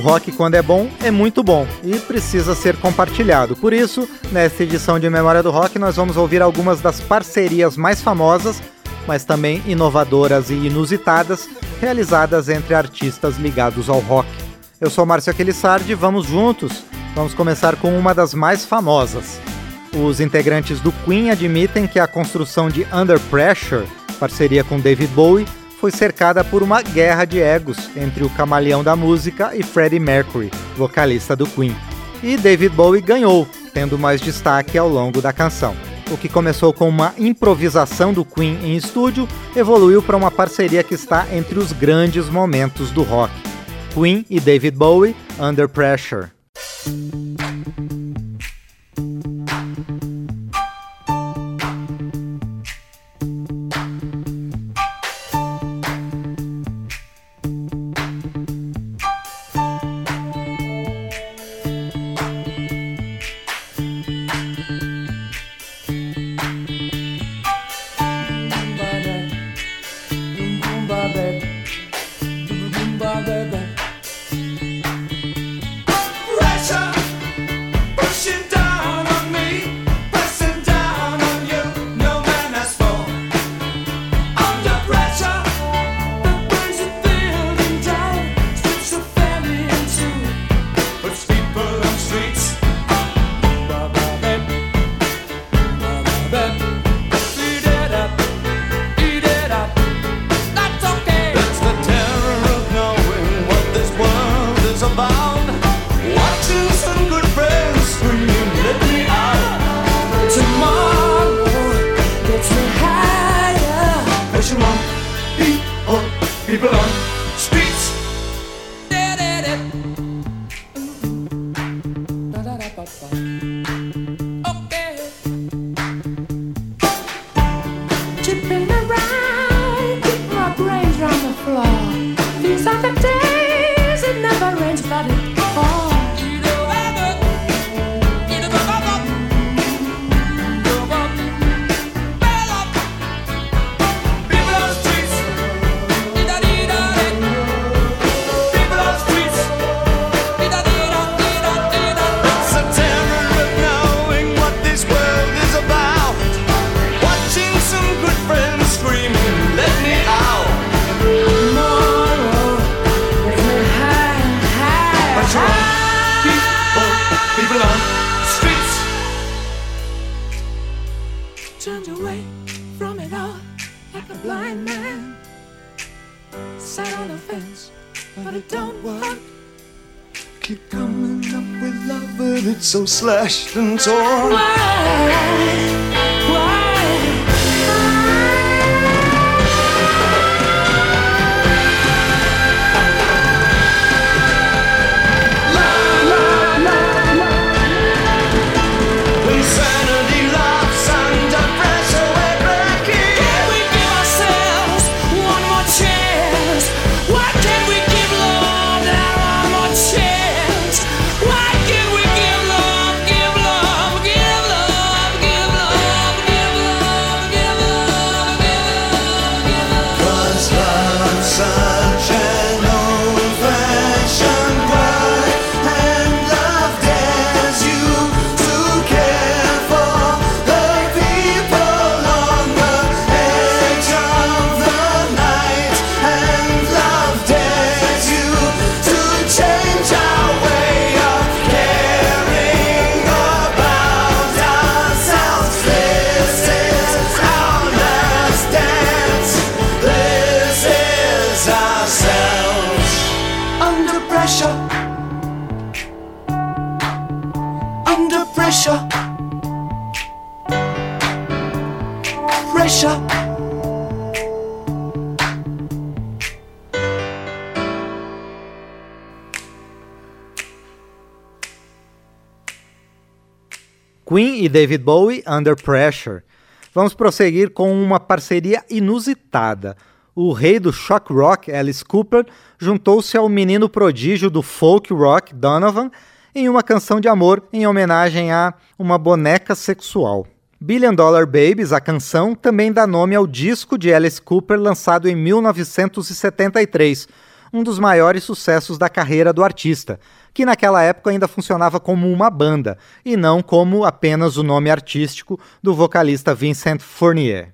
Rock, quando é bom, é muito bom e precisa ser compartilhado. Por isso, nesta edição de Memória do Rock, nós vamos ouvir algumas das parcerias mais famosas, mas também inovadoras e inusitadas, realizadas entre artistas ligados ao rock. Eu sou Márcio Aquilissardi, vamos juntos. Vamos começar com uma das mais famosas. Os integrantes do Queen admitem que a construção de Under Pressure, parceria com David Bowie, foi cercada por uma guerra de egos entre o camaleão da música e Freddie Mercury, vocalista do Queen. E David Bowie ganhou, tendo mais destaque ao longo da canção. O que começou com uma improvisação do Queen em estúdio evoluiu para uma parceria que está entre os grandes momentos do rock. Queen e David Bowie, Under Pressure. パッ so slashed and torn. Why? Queen e David Bowie, Under Pressure. Vamos prosseguir com uma parceria inusitada. O rei do shock rock, Alice Cooper, juntou-se ao menino prodígio do folk rock, Donovan, em uma canção de amor em homenagem a uma boneca sexual. Billion Dollar Babies, a canção, também dá nome ao disco de Alice Cooper lançado em 1973, um dos maiores sucessos da carreira do artista, que naquela época ainda funcionava como uma banda e não como apenas o nome artístico do vocalista Vincent Fournier.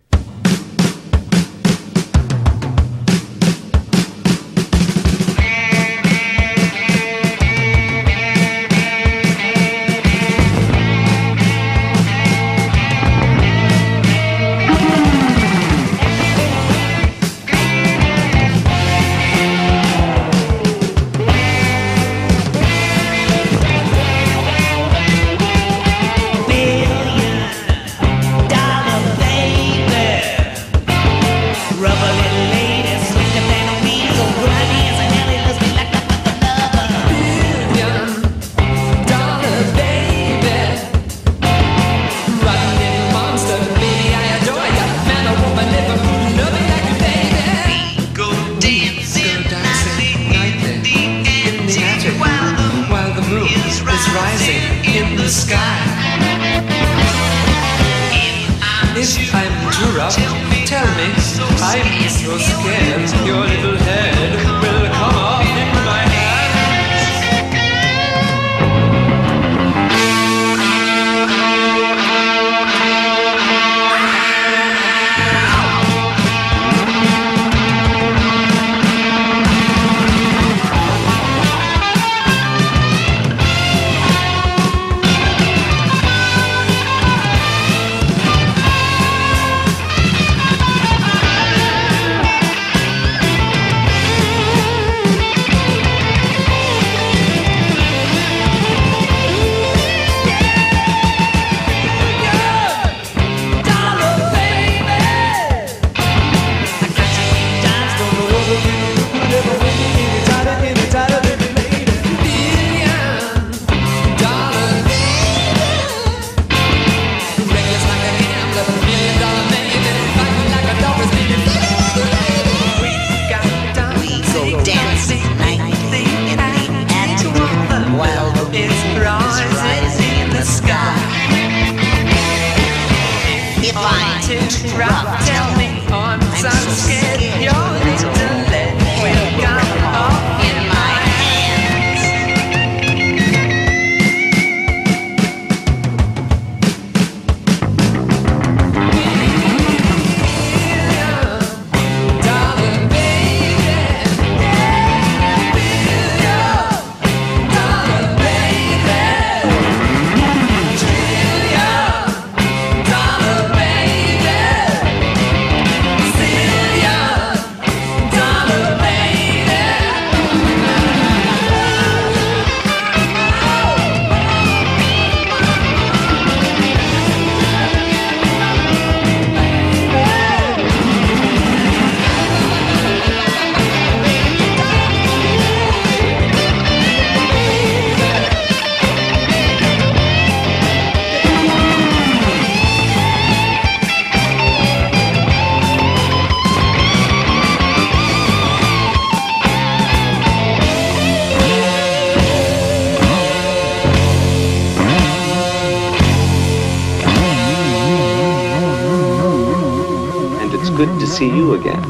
See you again.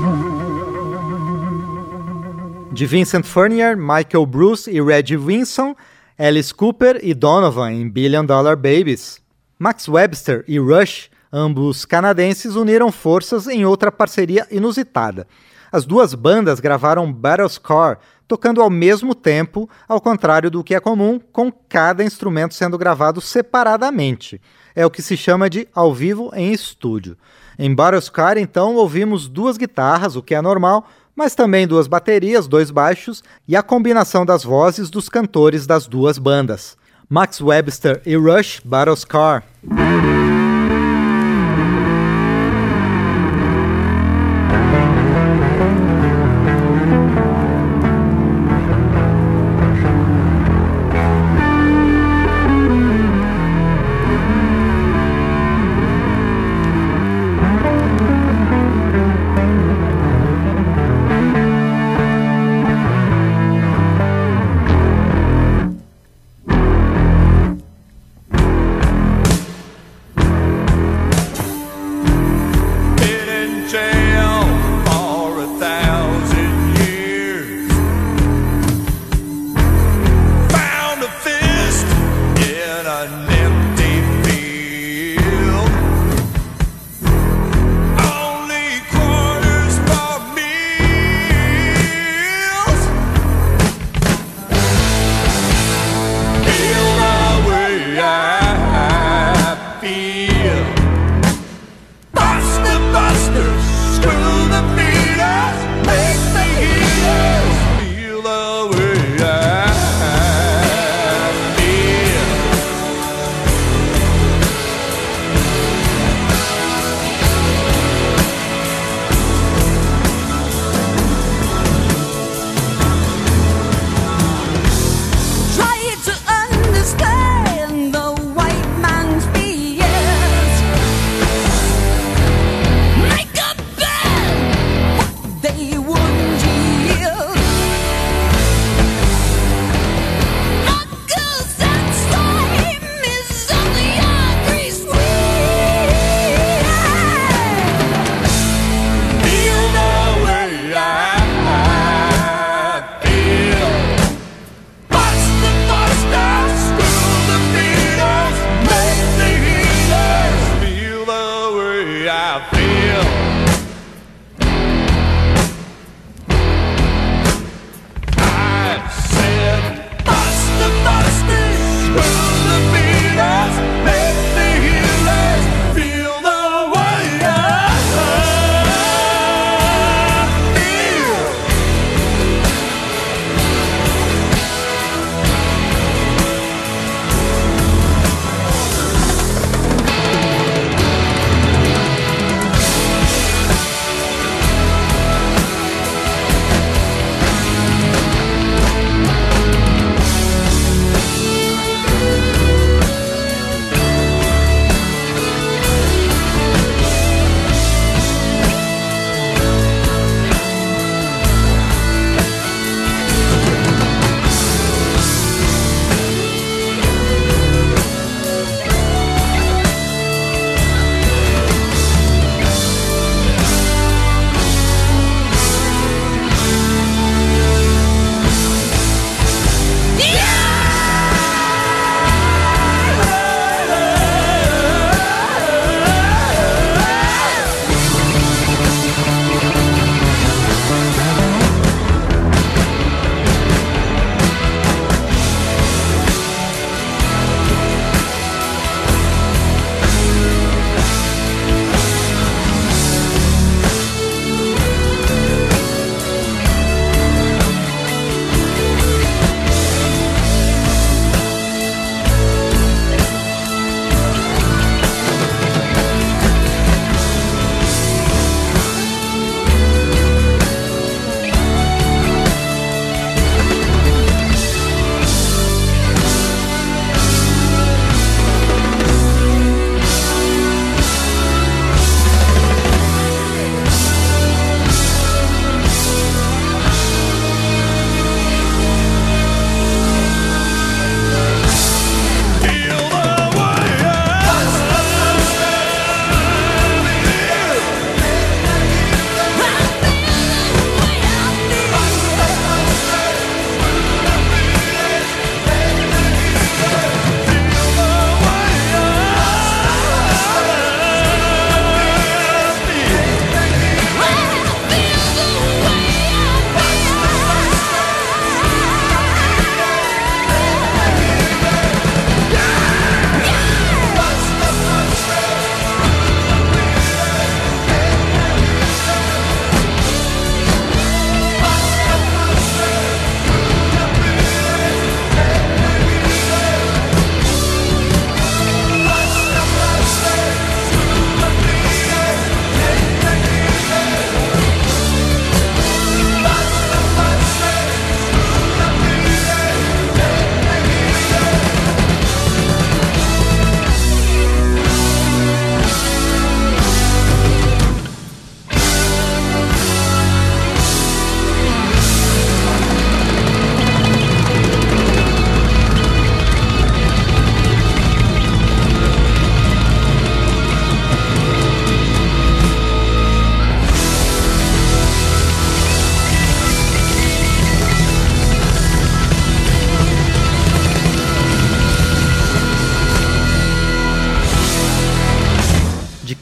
De Vincent Furnier, Michael Bruce e Reggie Winson, Alice Cooper e Donovan em Billion Dollar Babies. Max Webster e Rush, ambos canadenses, uniram forças em outra parceria inusitada. As duas bandas gravaram Battlescore, tocando ao mesmo tempo, ao contrário do que é comum, com cada instrumento sendo gravado separadamente. É o que se chama de ao vivo em estúdio. Em Battlescar, então, ouvimos duas guitarras, o que é normal, mas também duas baterias, dois baixos e a combinação das vozes dos cantores das duas bandas. Max Webster e Rush Battlescar.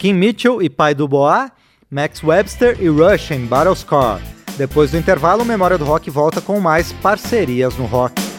Kim Mitchell e Pai do Boa, Max Webster e Rush em Battle Scar. Depois do intervalo, Memória do Rock volta com mais parcerias no rock.